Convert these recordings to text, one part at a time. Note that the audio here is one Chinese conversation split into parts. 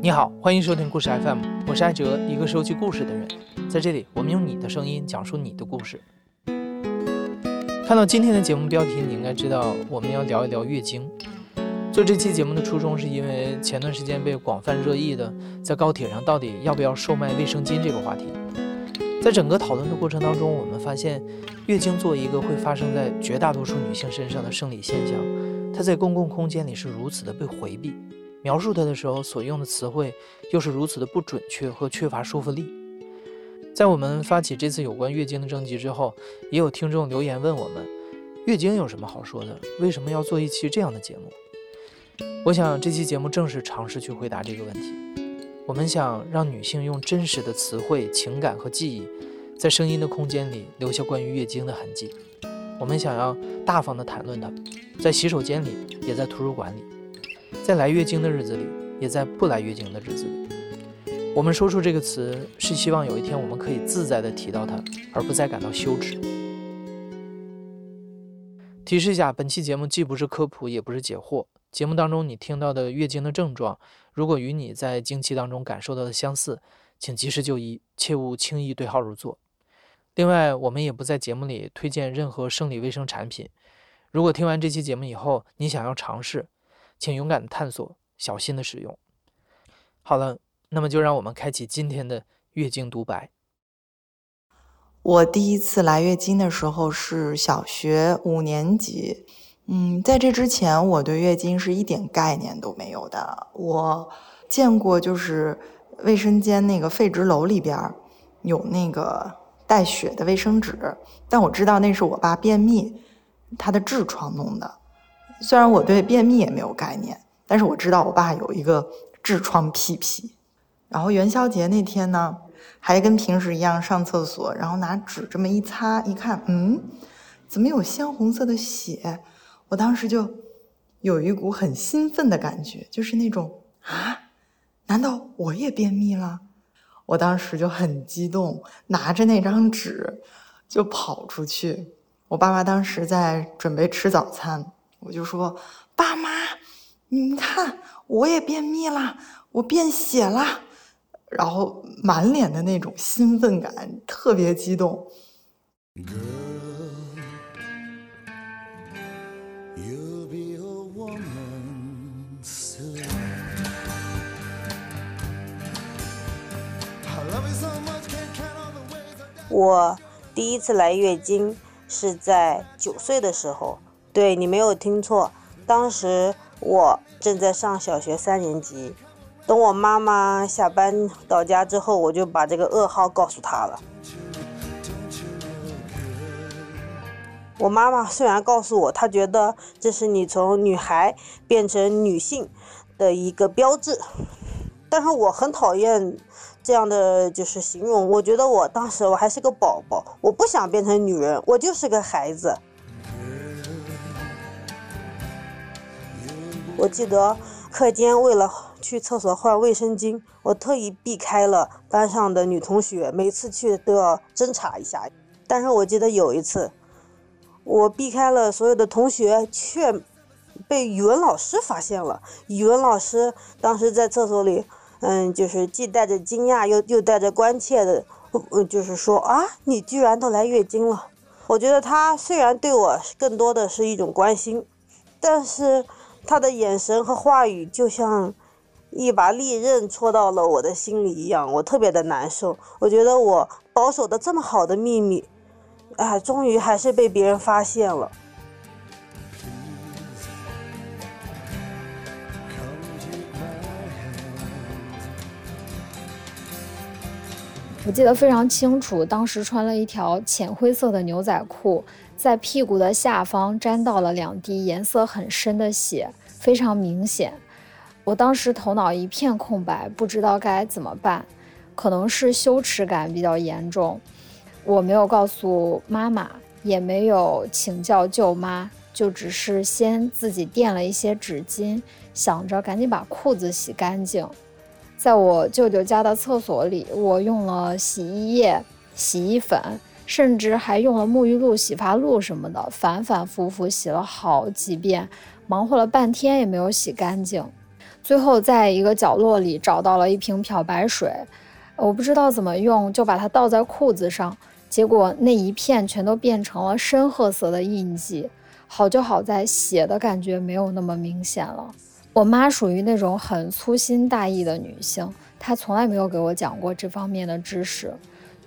你好，欢迎收听故事 FM，我是艾哲，一个收集故事的人。在这里，我们用你的声音讲述你的故事。看到今天的节目标题，你应该知道我们要聊一聊月经。做这期节目的初衷，是因为前段时间被广泛热议的，在高铁上到底要不要售卖卫生巾这个话题。在整个讨论的过程当中，我们发现，月经作为一个会发生在绝大多数女性身上的生理现象，它在公共空间里是如此的被回避。描述它的时候所用的词汇又是如此的不准确和缺乏说服力。在我们发起这次有关月经的征集之后，也有听众留言问我们：月经有什么好说的？为什么要做一期这样的节目？我想这期节目正是尝试去回答这个问题。我们想让女性用真实的词汇、情感和记忆，在声音的空间里留下关于月经的痕迹。我们想要大方地谈论它，在洗手间里，也在图书馆里。在来月经的日子里，也在不来月经的日子里，我们说出这个词，是希望有一天我们可以自在地提到它，而不再感到羞耻。提示一下，本期节目既不是科普，也不是解惑。节目当中你听到的月经的症状，如果与你在经期当中感受到的相似，请及时就医，切勿轻易对号入座。另外，我们也不在节目里推荐任何生理卫生产品。如果听完这期节目以后，你想要尝试，请勇敢的探索，小心的使用。好了，那么就让我们开启今天的月经独白。我第一次来月经的时候是小学五年级，嗯，在这之前我对月经是一点概念都没有的。我见过就是卫生间那个废纸篓里边有那个带血的卫生纸，但我知道那是我爸便秘他的痔疮弄的。虽然我对便秘也没有概念，但是我知道我爸有一个痔疮屁屁。然后元宵节那天呢，还跟平时一样上厕所，然后拿纸这么一擦，一看，嗯，怎么有鲜红色的血？我当时就有一股很兴奋的感觉，就是那种啊，难道我也便秘了？我当时就很激动，拿着那张纸就跑出去。我爸妈当时在准备吃早餐。我就说：“爸妈，你们看，我也便秘了，我便血了。”然后满脸的那种兴奋感，特别激动。我第一次来月经是在九岁的时候。对你没有听错，当时我正在上小学三年级。等我妈妈下班到家之后，我就把这个噩耗告诉她了。我妈妈虽然告诉我，她觉得这是你从女孩变成女性的一个标志，但是我很讨厌这样的就是形容。我觉得我当时我还是个宝宝，我不想变成女人，我就是个孩子。我记得课间为了去厕所换卫生巾，我特意避开了班上的女同学，每次去都要侦查一下。但是我记得有一次，我避开了所有的同学，却被语文老师发现了。语文老师当时在厕所里，嗯，就是既带着惊讶又又带着关切的，嗯就是说啊，你居然都来月经了。我觉得他虽然对我更多的是一种关心，但是。他的眼神和话语就像一把利刃戳到了我的心里一样，我特别的难受。我觉得我保守的这么好的秘密，哎，终于还是被别人发现了。我记得非常清楚，当时穿了一条浅灰色的牛仔裤。在屁股的下方沾到了两滴颜色很深的血，非常明显。我当时头脑一片空白，不知道该怎么办。可能是羞耻感比较严重，我没有告诉妈妈，也没有请教舅妈，就只是先自己垫了一些纸巾，想着赶紧把裤子洗干净。在我舅舅家的厕所里，我用了洗衣液、洗衣粉。甚至还用了沐浴露、洗发露什么的，反反复复洗了好几遍，忙活了半天也没有洗干净。最后在一个角落里找到了一瓶漂白水，我不知道怎么用，就把它倒在裤子上，结果那一片全都变成了深褐色的印记。好就好在血的感觉没有那么明显了。我妈属于那种很粗心大意的女性，她从来没有给我讲过这方面的知识。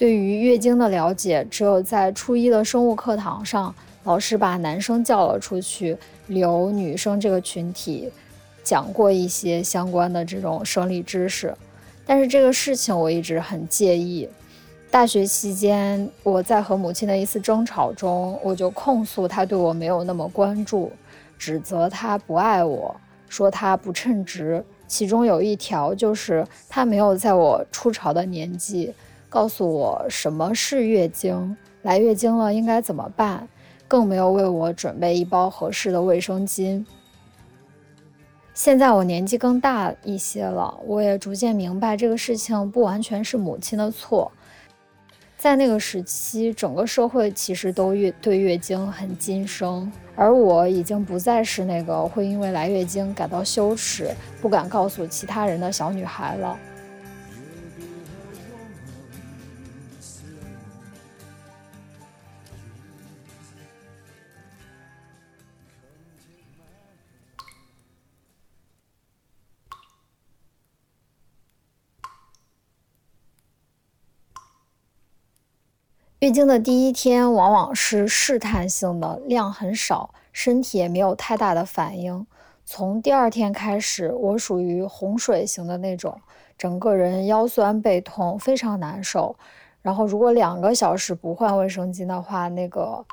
对于月经的了解，只有在初一的生物课堂上，老师把男生叫了出去，留女生这个群体讲过一些相关的这种生理知识。但是这个事情我一直很介意。大学期间，我在和母亲的一次争吵中，我就控诉她对我没有那么关注，指责她不爱我，说她不称职。其中有一条就是她没有在我初潮的年纪告诉我什么是月经，来月经了应该怎么办，更没有为我准备一包合适的卫生巾。现在我年纪更大一些了，我也逐渐明白这个事情不完全是母亲的错。在那个时期，整个社会其实都月对月经很谨慎，而我已经不再是那个会因为来月经感到羞耻、不敢告诉其他人的小女孩了。月经的第一天往往是试探性的，量很少，身体也没有太大的反应。从第二天开始，我属于洪水型的那种，整个人腰酸背痛，非常难受。然后如果两个小时不换卫生巾的话，那个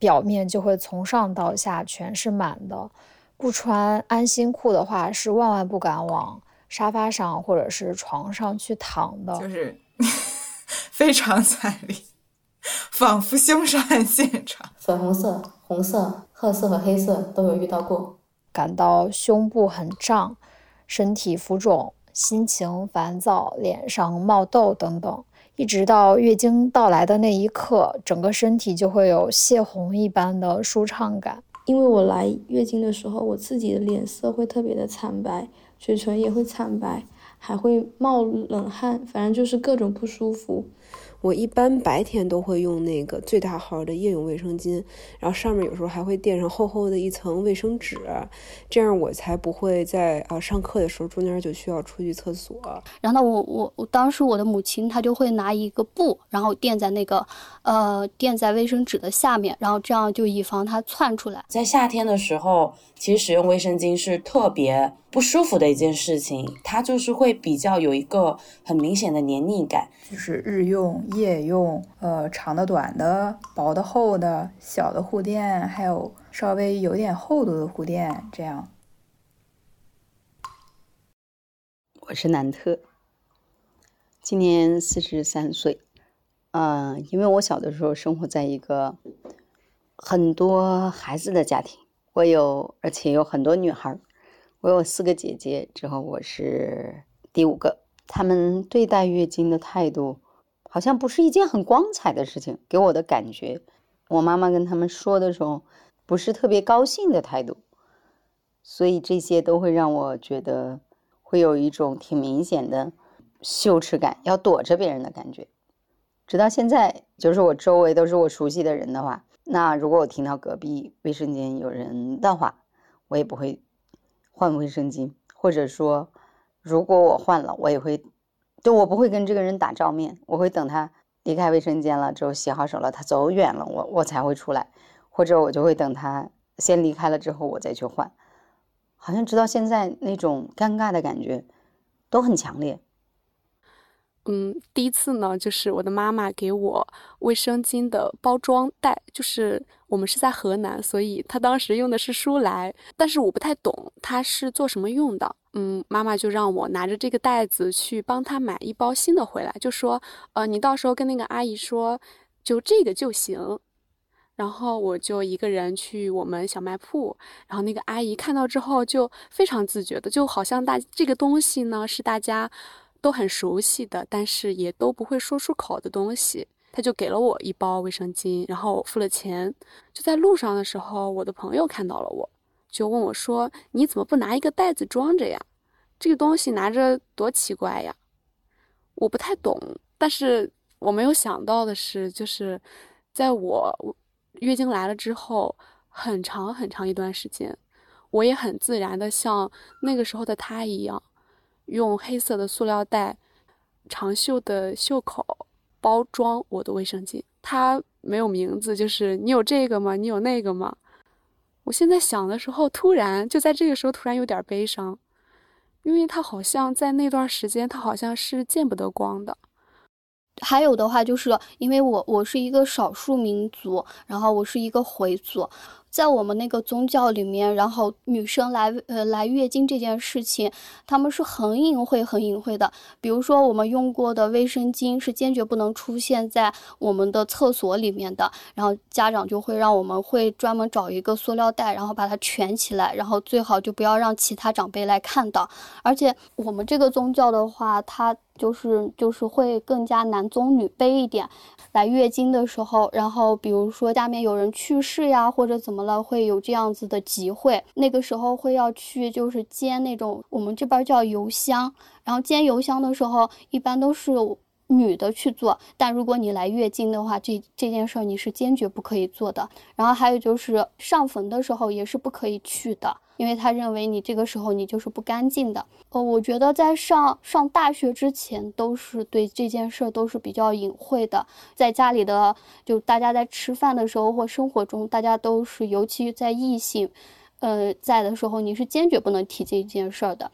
表面就会从上到下全是满的。不穿安心裤的话，是万万不敢往沙发上或者是床上去躺的。就是。非常 惨烈，仿佛凶杀案现场。粉红色、红色、褐色和黑色都有遇到过。感到胸部很胀，身体浮肿，心情烦躁，脸上冒痘等等，一直到月经到来的那一刻，整个身体就会有泄洪一般的舒畅感。因为我来月经的时候，我自己的脸色会特别的惨白，嘴唇也会惨白。还会冒冷汗，反正就是各种不舒服。我一般白天都会用那个最大号的夜用卫生巾，然后上面有时候还会垫上厚厚的一层卫生纸，这样我才不会在啊上课的时候中间就需要出去厕所。然后我我我当时我的母亲她就会拿一个布，然后垫在那个呃垫在卫生纸的下面，然后这样就以防它窜出来。在夏天的时候，其实使用卫生巾是特别不舒服的一件事情，它就是会比较有一个很明显的黏腻感，就是日用。夜用，呃，长的、短的，薄的、厚的，小的护垫，还有稍微有点厚度的护垫，这样。我是南特，今年四十三岁，嗯，因为我小的时候生活在一个很多孩子的家庭，我有，而且有很多女孩，我有四个姐姐，之后我是第五个，他们对待月经的态度。好像不是一件很光彩的事情，给我的感觉，我妈妈跟他们说的时候，不是特别高兴的态度，所以这些都会让我觉得会有一种挺明显的羞耻感，要躲着别人的感觉。直到现在，就是我周围都是我熟悉的人的话，那如果我听到隔壁卫生间有人的话，我也不会换卫生巾，或者说，如果我换了，我也会。就我不会跟这个人打照面，我会等他离开卫生间了之后洗好手了，他走远了，我我才会出来，或者我就会等他先离开了之后我再去换。好像直到现在那种尴尬的感觉都很强烈。嗯，第一次呢，就是我的妈妈给我卫生巾的包装袋，就是我们是在河南，所以她当时用的是舒来，但是我不太懂它是做什么用的。嗯，妈妈就让我拿着这个袋子去帮她买一包新的回来，就说，呃，你到时候跟那个阿姨说，就这个就行。然后我就一个人去我们小卖铺，然后那个阿姨看到之后就非常自觉的，就好像大这个东西呢是大家。都很熟悉的，但是也都不会说出口的东西，他就给了我一包卫生巾，然后我付了钱。就在路上的时候，我的朋友看到了我，就问我说：“你怎么不拿一个袋子装着呀？”这个东西拿着多奇怪呀！我不太懂，但是我没有想到的是，就是在我月经来了之后，很长很长一段时间，我也很自然的像那个时候的他一样，用黑色的塑料袋、长袖的袖口包装我的卫生巾。它没有名字，就是你有这个吗？你有那个吗？我现在想的时候，突然就在这个时候突然有点悲伤。因为他好像在那段时间，他好像是见不得光的。还有的话，就是因为我我是一个少数民族，然后我是一个回族。在我们那个宗教里面，然后女生来呃来月经这件事情，他们是很隐晦很隐晦的。比如说，我们用过的卫生巾是坚决不能出现在我们的厕所里面的。然后家长就会让我们会专门找一个塑料袋，然后把它卷起来，然后最好就不要让其他长辈来看到。而且我们这个宗教的话，它就是就是会更加男尊女卑一点。来月经的时候，然后比如说下面有人去世呀，或者怎么了，会有这样子的集会。那个时候会要去，就是煎那种我们这边叫油香。然后煎油香的时候，一般都是女的去做。但如果你来月经的话，这这件事儿你是坚决不可以做的。然后还有就是上坟的时候也是不可以去的。因为他认为你这个时候你就是不干净的。呃，我觉得在上上大学之前都是对这件事儿都是比较隐晦的。在家里的，就大家在吃饭的时候或生活中，大家都是，尤其在异性，呃，在的时候，你是坚决不能提这件事儿的。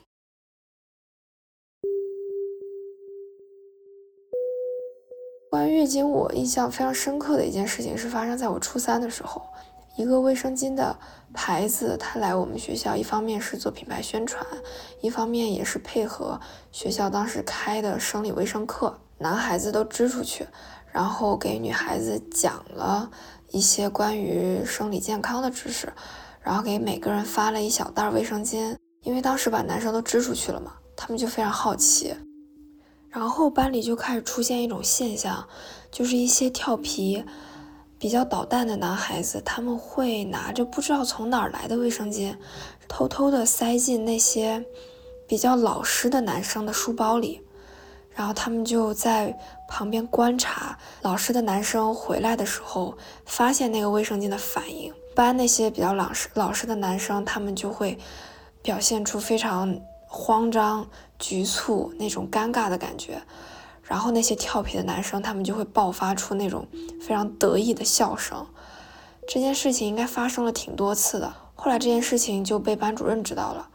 关于月经，我印象非常深刻的一件事情是发生在我初三的时候。一个卫生巾的牌子，他来我们学校，一方面是做品牌宣传，一方面也是配合学校当时开的生理卫生课，男孩子都支出去，然后给女孩子讲了一些关于生理健康的知识，然后给每个人发了一小袋卫生巾，因为当时把男生都支出去了嘛，他们就非常好奇，然后班里就开始出现一种现象，就是一些调皮。比较捣蛋的男孩子，他们会拿着不知道从哪儿来的卫生巾，偷偷的塞进那些比较老实的男生的书包里，然后他们就在旁边观察老实的男生回来的时候，发现那个卫生巾的反应。班那些比较老实老实的男生，他们就会表现出非常慌张、局促那种尴尬的感觉。然后那些调皮的男生，他们就会爆发出那种非常得意的笑声。这件事情应该发生了挺多次的。后来这件事情就被班主任知道了。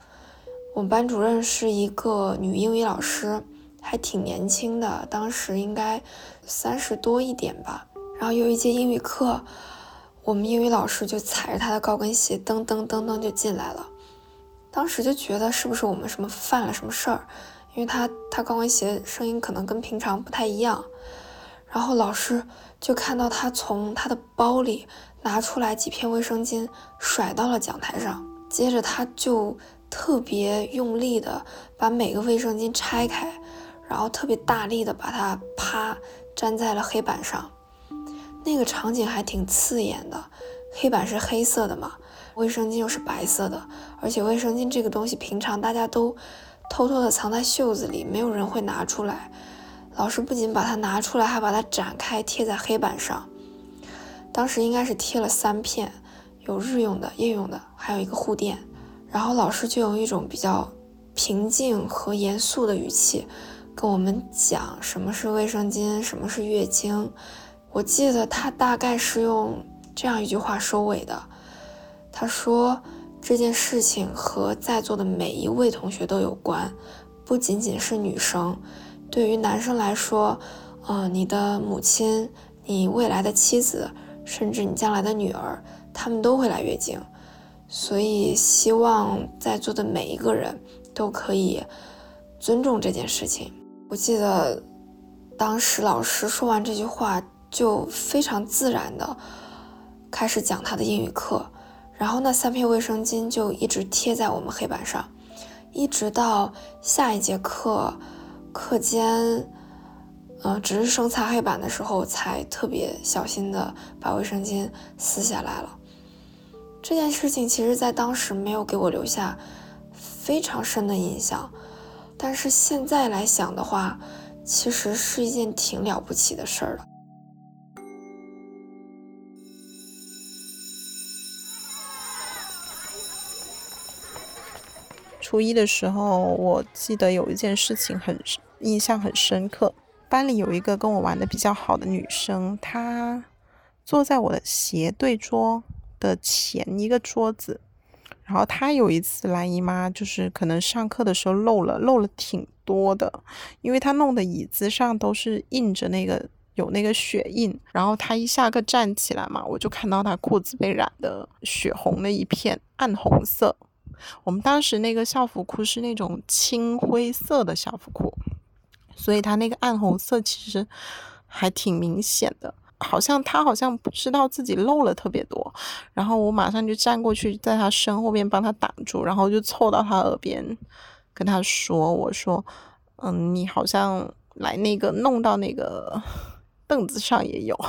我们班主任是一个女英语老师，还挺年轻的，当时应该三十多一点吧。然后有一节英语课，我们英语老师就踩着她的高跟鞋噔噔噔噔就进来了。当时就觉得是不是我们什么犯了什么事儿？因为他他高跟鞋声音可能跟平常不太一样，然后老师就看到他从他的包里拿出来几片卫生巾，甩到了讲台上，接着他就特别用力的把每个卫生巾拆开，然后特别大力的把它啪粘在了黑板上，那个场景还挺刺眼的，黑板是黑色的嘛，卫生巾又是白色的，而且卫生巾这个东西平常大家都。偷偷的藏在袖子里，没有人会拿出来。老师不仅把它拿出来，还把它展开贴在黑板上。当时应该是贴了三片，有日用的、夜用的，还有一个护垫。然后老师就用一种比较平静和严肃的语气跟我们讲什么是卫生巾，什么是月经。我记得他大概是用这样一句话收尾的，他说。这件事情和在座的每一位同学都有关，不仅仅是女生。对于男生来说，呃，你的母亲、你未来的妻子，甚至你将来的女儿，他们都会来月经。所以，希望在座的每一个人都可以尊重这件事情。我记得当时老师说完这句话，就非常自然的开始讲他的英语课。然后那三片卫生巾就一直贴在我们黑板上，一直到下一节课课间，呃，值日生擦黑板的时候，才特别小心的把卫生巾撕下来了。这件事情其实在当时没有给我留下非常深的印象，但是现在来想的话，其实是一件挺了不起的事儿了。初一的时候，我记得有一件事情很印象很深刻。班里有一个跟我玩的比较好的女生，她坐在我的斜对桌的前一个桌子。然后她有一次来姨妈，就是可能上课的时候漏了，漏了挺多的，因为她弄的椅子上都是印着那个有那个血印。然后她一下课站起来嘛，我就看到她裤子被染的血红的一片，暗红色。我们当时那个校服裤是那种青灰色的校服裤，所以他那个暗红色其实还挺明显的。好像他好像不知道自己漏了特别多，然后我马上就站过去，在他身后边帮他挡住，然后就凑到他耳边跟他说：“我说，嗯，你好像来那个弄到那个凳子上也有，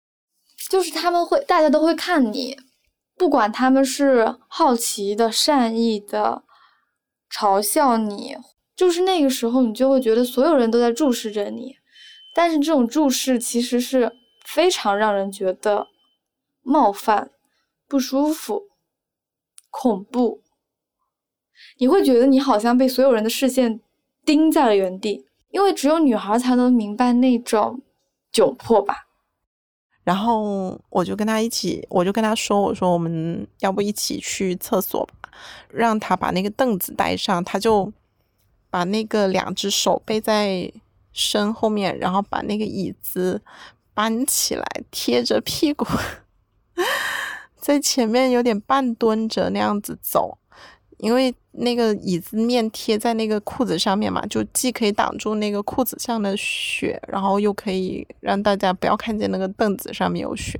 就是他们会，大家都会看你，不管他们是好奇的、善意的嘲笑你，就是那个时候你就会觉得所有人都在注视着你，但是这种注视其实是。”非常让人觉得冒犯、不舒服、恐怖。你会觉得你好像被所有人的视线盯在了原地，因为只有女孩才能明白那种窘迫吧。然后我就跟他一起，我就跟他说：“我说我们要不一起去厕所吧？让他把那个凳子带上。”他就把那个两只手背在身后面，然后把那个椅子。搬起来，贴着屁股，在前面有点半蹲着那样子走，因为那个椅子面贴在那个裤子上面嘛，就既可以挡住那个裤子上的血，然后又可以让大家不要看见那个凳子上面有血。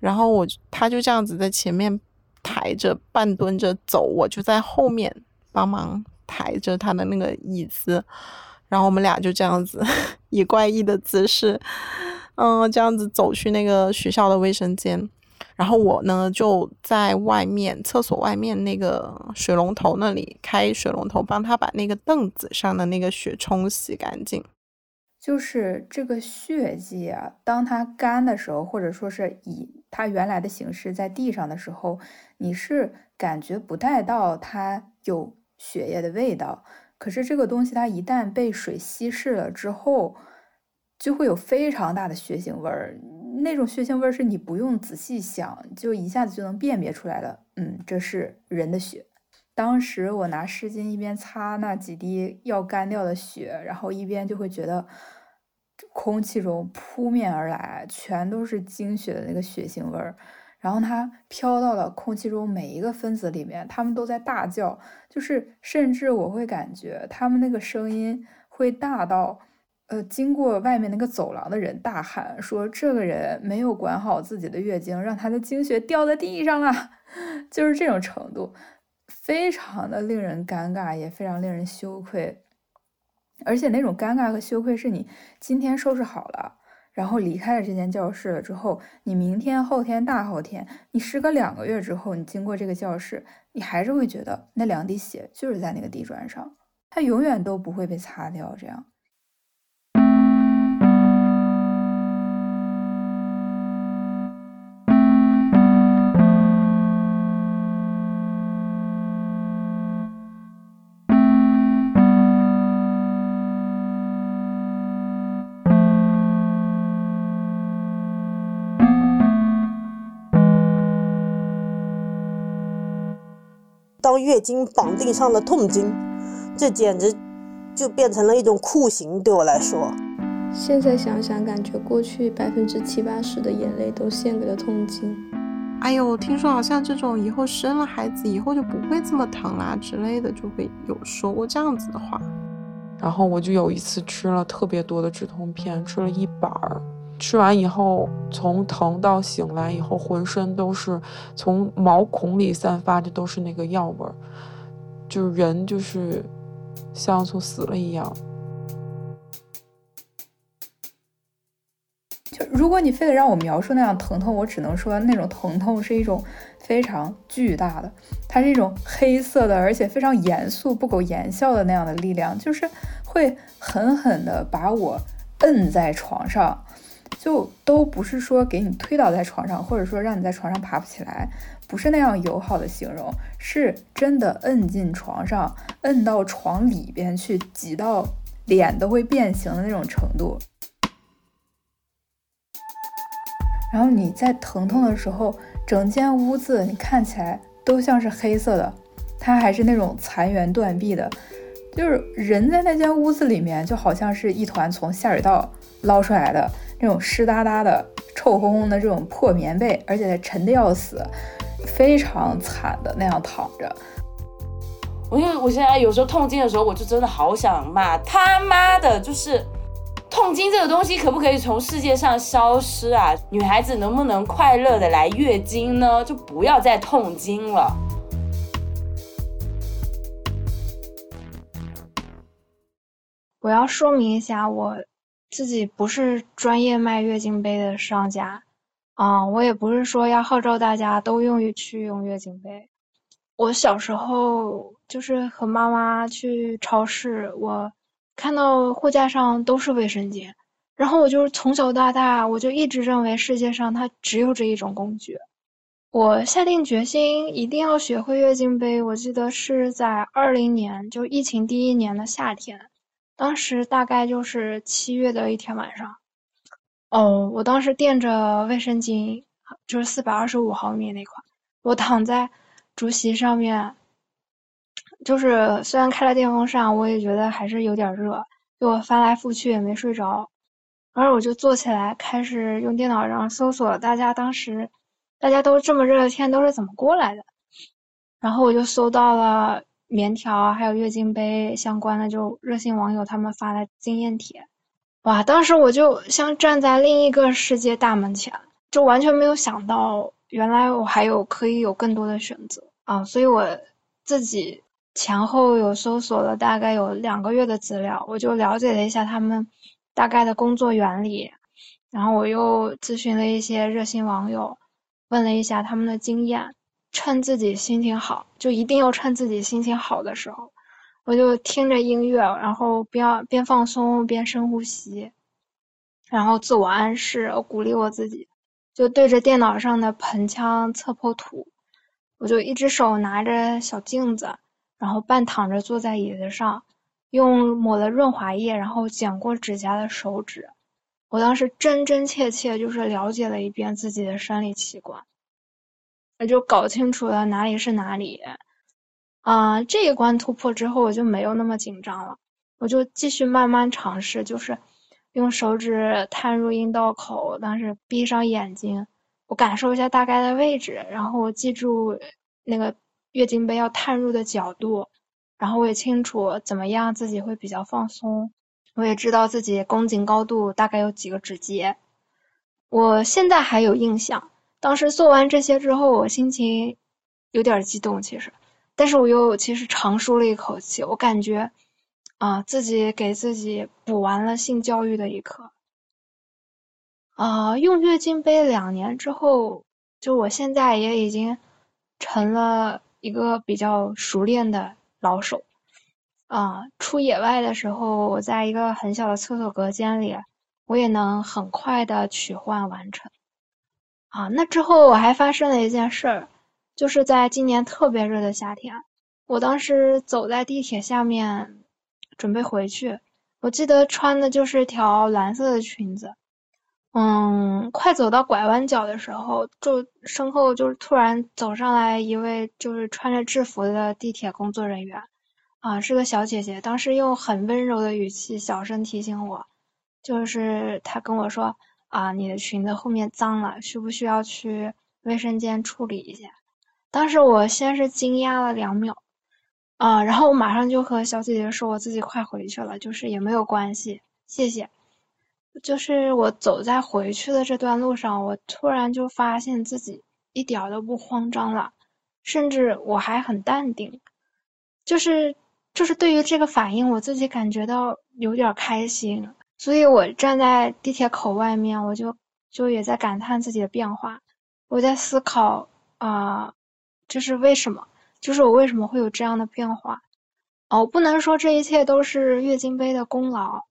然后我他就这样子在前面抬着半蹲着走，我就在后面帮忙抬着他的那个椅子，然后我们俩就这样子 以怪异的姿势。嗯，这样子走去那个学校的卫生间，然后我呢就在外面厕所外面那个水龙头那里开水龙头，帮他把那个凳子上的那个血冲洗干净。就是这个血迹啊，当它干的时候，或者说是以它原来的形式在地上的时候，你是感觉不带到它有血液的味道。可是这个东西它一旦被水稀释了之后，就会有非常大的血腥味儿，那种血腥味是你不用仔细想，就一下子就能辨别出来的。嗯，这是人的血。当时我拿湿巾一边擦那几滴要干掉的血，然后一边就会觉得空气中扑面而来全都是精血的那个血腥味儿，然后它飘到了空气中每一个分子里面，他们都在大叫，就是甚至我会感觉他们那个声音会大到。呃，经过外面那个走廊的人大喊说：“这个人没有管好自己的月经，让他的经血掉在地上了。”就是这种程度，非常的令人尴尬，也非常令人羞愧。而且那种尴尬和羞愧是你今天收拾好了，然后离开了这间教室了之后，你明天、后天、大后天，你时隔两个月之后，你经过这个教室，你还是会觉得那两滴血就是在那个地砖上，它永远都不会被擦掉，这样。当月经绑定上了痛经，这简直就变成了一种酷刑。对我来说，现在想想，感觉过去百分之七八十的眼泪都献给了痛经。哎呦，听说好像这种以后生了孩子以后就不会这么疼啦之类的，就会有说过这样子的话。然后我就有一次吃了特别多的止痛片，吃了一板儿。吃完以后，从疼到醒来以后，浑身都是从毛孔里散发的都是那个药味儿，就是人就是像从死了一样。就如果你非得让我描述那样疼痛，我只能说那种疼痛是一种非常巨大的，它是一种黑色的，而且非常严肃、不苟言笑的那样的力量，就是会狠狠地把我摁在床上，就都不是说给你推倒在床上，或者说让你在床上爬不起来，不是那样友好的形容，是真的摁进床上，摁到床里边去，挤到脸都会变形的那种程度。然后你在疼痛的时候，整间屋子你看起来都像是黑色的，它还是那种残垣断壁的，就是人在那间屋子里面，就好像是一团从下水道捞出来的那种湿哒哒的、臭烘烘的这种破棉被，而且沉的要死，非常惨的那样躺着。我因为我现在有时候痛经的时候，我就真的好想骂他妈的，就是。痛经这个东西可不可以从世界上消失啊？女孩子能不能快乐的来月经呢？就不要再痛经了。我要说明一下，我自己不是专业卖月经杯的商家啊，我也不是说要号召大家都用于去用月经杯。我小时候就是和妈妈去超市，我。看到货架上都是卫生巾，然后我就是从小到大，我就一直认为世界上它只有这一种工具。我下定决心一定要学会月经杯。我记得是在二零年，就疫情第一年的夏天，当时大概就是七月的一天晚上。哦，我当时垫着卫生巾，就是四百二十五毫米那款，我躺在竹席上面。就是虽然开了电风扇，我也觉得还是有点热，就我翻来覆去也没睡着。然后我就坐起来，开始用电脑上搜索大家当时大家都这么热的天都是怎么过来的。然后我就搜到了棉条还有月经杯相关的，就热心网友他们发的经验帖。哇，当时我就像站在另一个世界大门前，就完全没有想到原来我还有可以有更多的选择啊！所以我自己。前后有搜索了大概有两个月的资料，我就了解了一下他们大概的工作原理，然后我又咨询了一些热心网友，问了一下他们的经验。趁自己心情好，就一定要趁自己心情好的时候，我就听着音乐，然后边边放松边深呼吸，然后自我暗示，我鼓励我自己，就对着电脑上的盆腔侧剖图，我就一只手拿着小镜子。然后半躺着坐在椅子上，用抹了润滑液，然后剪过指甲的手指。我当时真真切切就是了解了一遍自己的生理器官，我就搞清楚了哪里是哪里。啊，这一关突破之后，我就没有那么紧张了。我就继续慢慢尝试，就是用手指探入阴道口，当时闭上眼睛，我感受一下大概的位置，然后我记住那个。月经杯要探入的角度，然后我也清楚怎么样自己会比较放松，我也知道自己宫颈高度大概有几个指节。我现在还有印象，当时做完这些之后，我心情有点激动，其实，但是我又其实长舒了一口气，我感觉啊，自己给自己补完了性教育的一课。啊，用月经杯两年之后，就我现在也已经成了。一个比较熟练的老手，啊，出野外的时候，我在一个很小的厕所隔间里，我也能很快的取换完成。啊，那之后我还发生了一件事儿，就是在今年特别热的夏天，我当时走在地铁下面，准备回去，我记得穿的就是条蓝色的裙子。嗯，快走到拐弯角的时候，就身后就是突然走上来一位就是穿着制服的地铁工作人员，啊，是个小姐姐。当时用很温柔的语气小声提醒我，就是她跟我说啊，你的裙子后面脏了，需不需要去卫生间处理一下？当时我先是惊讶了两秒，啊，然后我马上就和小姐姐说我自己快回去了，就是也没有关系，谢谢。就是我走在回去的这段路上，我突然就发现自己一点都不慌张了，甚至我还很淡定。就是就是对于这个反应，我自己感觉到有点开心。所以我站在地铁口外面，我就就也在感叹自己的变化。我在思考啊、这是为什么？就是我为什么会有这样的变化？哦，不能说这一切都是月经杯的功劳，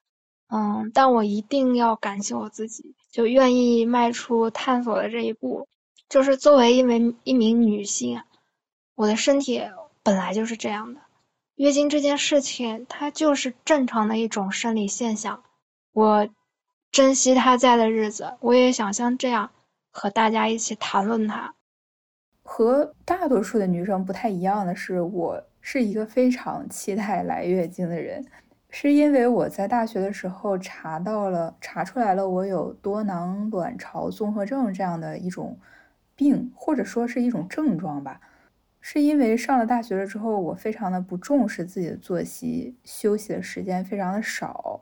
嗯，但我一定要感谢我自己，就愿意迈出探索的这一步。就是作为一名一名女性，我的身体本来就是这样的。月经这件事情，它就是正常的一种生理现象。我珍惜他在的日子，我也想像这样和大家一起谈论他。和大多数的女生不太一样的是，我是一个非常期待来月经的人，是因为我在大学的时候查到了，查出来了我有多囊卵巢综合症这样的一种病，或者说是一种症状吧。是因为上了大学了之后，我非常的不重视自己的作息，休息的时间非常的少，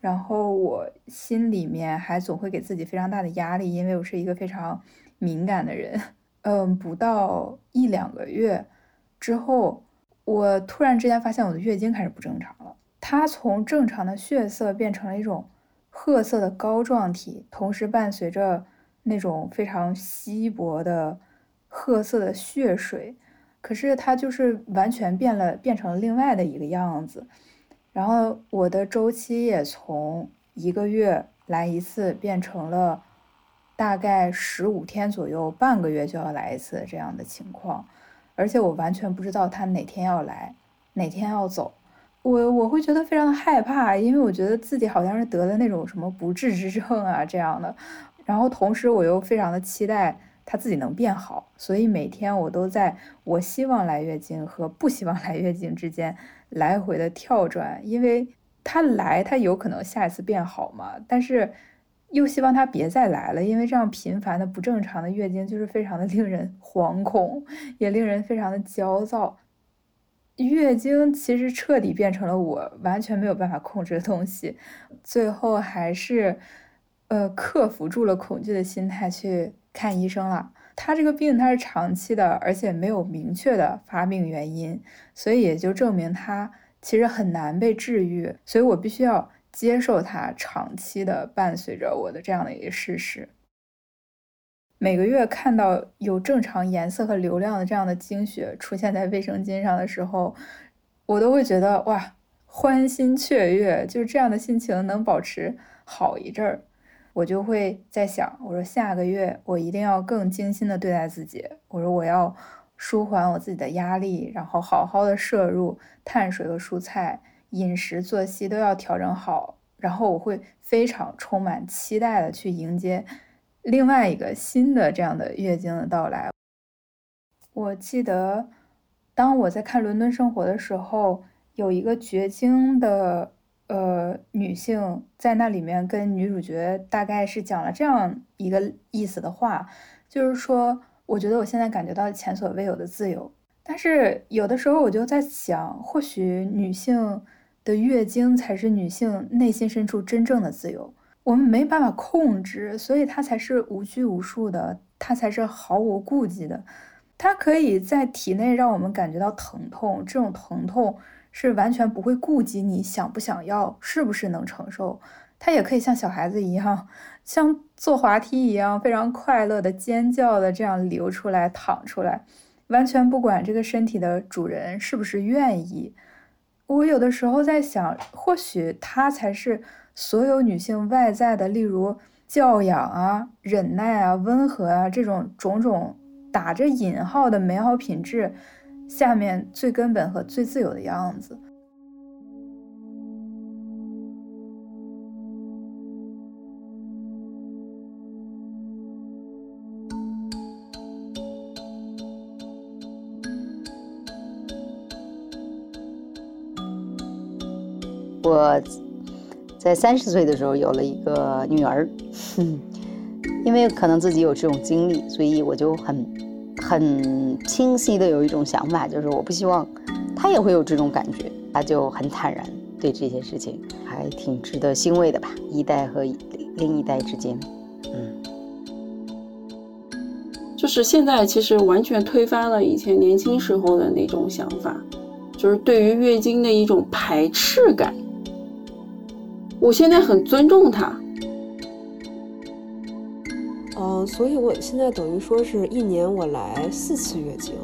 然后我心里面还总会给自己非常大的压力，因为我是一个非常敏感的人。嗯，不到一两个月之后，我突然之间发现我的月经开始不正常了，它从正常的血色变成了一种褐色的膏状体，同时伴随着那种非常稀薄的。褐色的血水，可是它就是完全变了，变成了另外的一个样子。然后我的周期也从一个月来一次变成了大概十五天左右，半个月就要来一次这样的情况。而且我完全不知道它哪天要来，哪天要走。我我会觉得非常的害怕，因为我觉得自己好像是得了那种什么不治之症啊这样的。然后同时我又非常的期待。他自己能变好，所以每天我都在我希望来月经和不希望来月经之间来回的跳转，因为他来，他有可能下一次变好嘛，但是又希望他别再来了，因为这样频繁的不正常的月经就是非常的令人 惶恐，也令人非常的焦躁。月经其实彻底变成了我完全没有办法控制的东西，最后还是呃克服住了恐惧的心态去。看医生了，他这个病他是长期的，而且没有明确的发病原因，所以也就证明他其实很难被治愈，所以我必须要接受它长期的伴随着我的这样的一个事实。每个月看到有正常颜色和流量的这样的经血出现在卫生巾上的时候，我都会觉得哇，欢欣雀跃，就是这样的心情能保持好一阵儿。我就会在想，我说下个月我一定要更精心的对待自己。我说我要舒缓我自己的压力，然后好好的摄入碳水和蔬菜，饮食作息都要调整好。然后我会非常充满期待的去迎接另外一个新的这样的月经的到来。我记得当我在看《伦敦生活》的时候，有一个绝经的。呃，女性在那里面跟女主角大概是讲了这样一个意思的话，就是说，我觉得我现在感觉到前所未有的自由。但是有的时候我就在想，或许女性的月经才是女性内心深处真正的自由，我们没办法控制，所以它才是无拘无束的，它才是毫无顾忌的，它可以在体内让我们感觉到疼痛，这种疼痛。是完全不会顾及你想不想要，是不是能承受，他也可以像小孩子一样，像坐滑梯一样，非常快乐的尖叫的这样流出来、淌出来，完全不管这个身体的主人是不是愿意。我有的时候在想，或许他才是所有女性外在的，例如教养啊、忍耐啊、温和啊这种种种打着引号的美好品质。下面最根本和最自由的样子。我在三十岁的时候有了一个女儿，因为可能自己有这种经历，所以我就很。很清晰的有一种想法，就是我不希望他也会有这种感觉，他就很坦然对这些事情，还挺值得欣慰的吧。一代和另一代之间，嗯，就是现在其实完全推翻了以前年轻时候的那种想法，就是对于月经的一种排斥感。我现在很尊重它。所以我现在等于说是一年我来四次月经。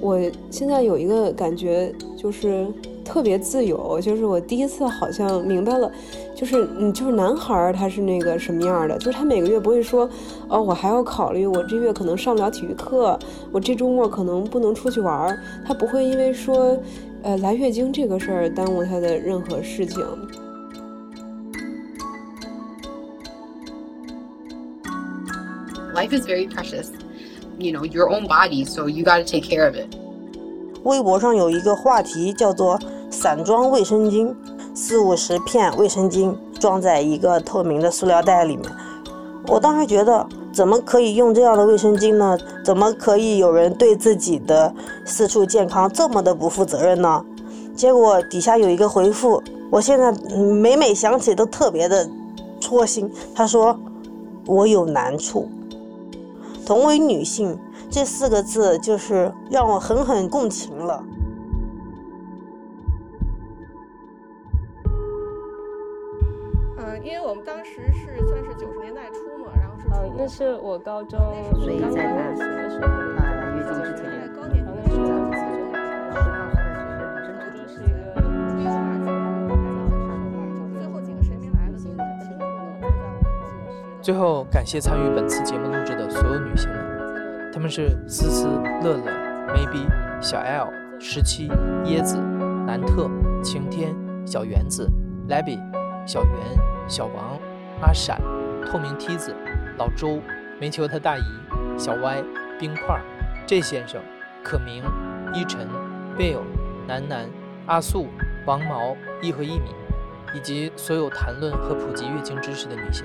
我现在有一个感觉，就是特别自由，就是我第一次好像明白了，就是嗯，就是男孩他是那个什么样的，就是他每个月不会说，哦，我还要考虑我这月可能上不了体育课，我这周末可能不能出去玩儿，他不会因为说，呃，来月经这个事儿耽误他的任何事情。Life is very precious. You know, your own body, so you got to take care of it. 微博上有一个话题叫做“散装卫生巾”，四五十片卫生巾装在一个透明的塑料袋里面。我当时觉得，怎么可以用这样的卫生巾呢？怎么可以有人对自己的私处健康这么的不负责任呢？结果底下有一个回复，我现在每每想起都特别的戳心。他说：“我有难处。”同为女性这四个字，就是让我狠狠共情了。嗯，因为我们当时是算是九十年代初嘛，然后是呃，那是我高中所以在他的时候，最后，感谢参与本次节目录制的所有女性们，她们是思思、乐乐、maybe、小 L、十七、椰子、南特、晴天、小园子、Labby、小圆、小王、阿闪、透明梯子、老周、煤球他大姨、小歪、冰块、J 先生、可明、依晨、Bill、楠楠、阿素、王毛、一和一米，以及所有谈论和普及月经知识的女性。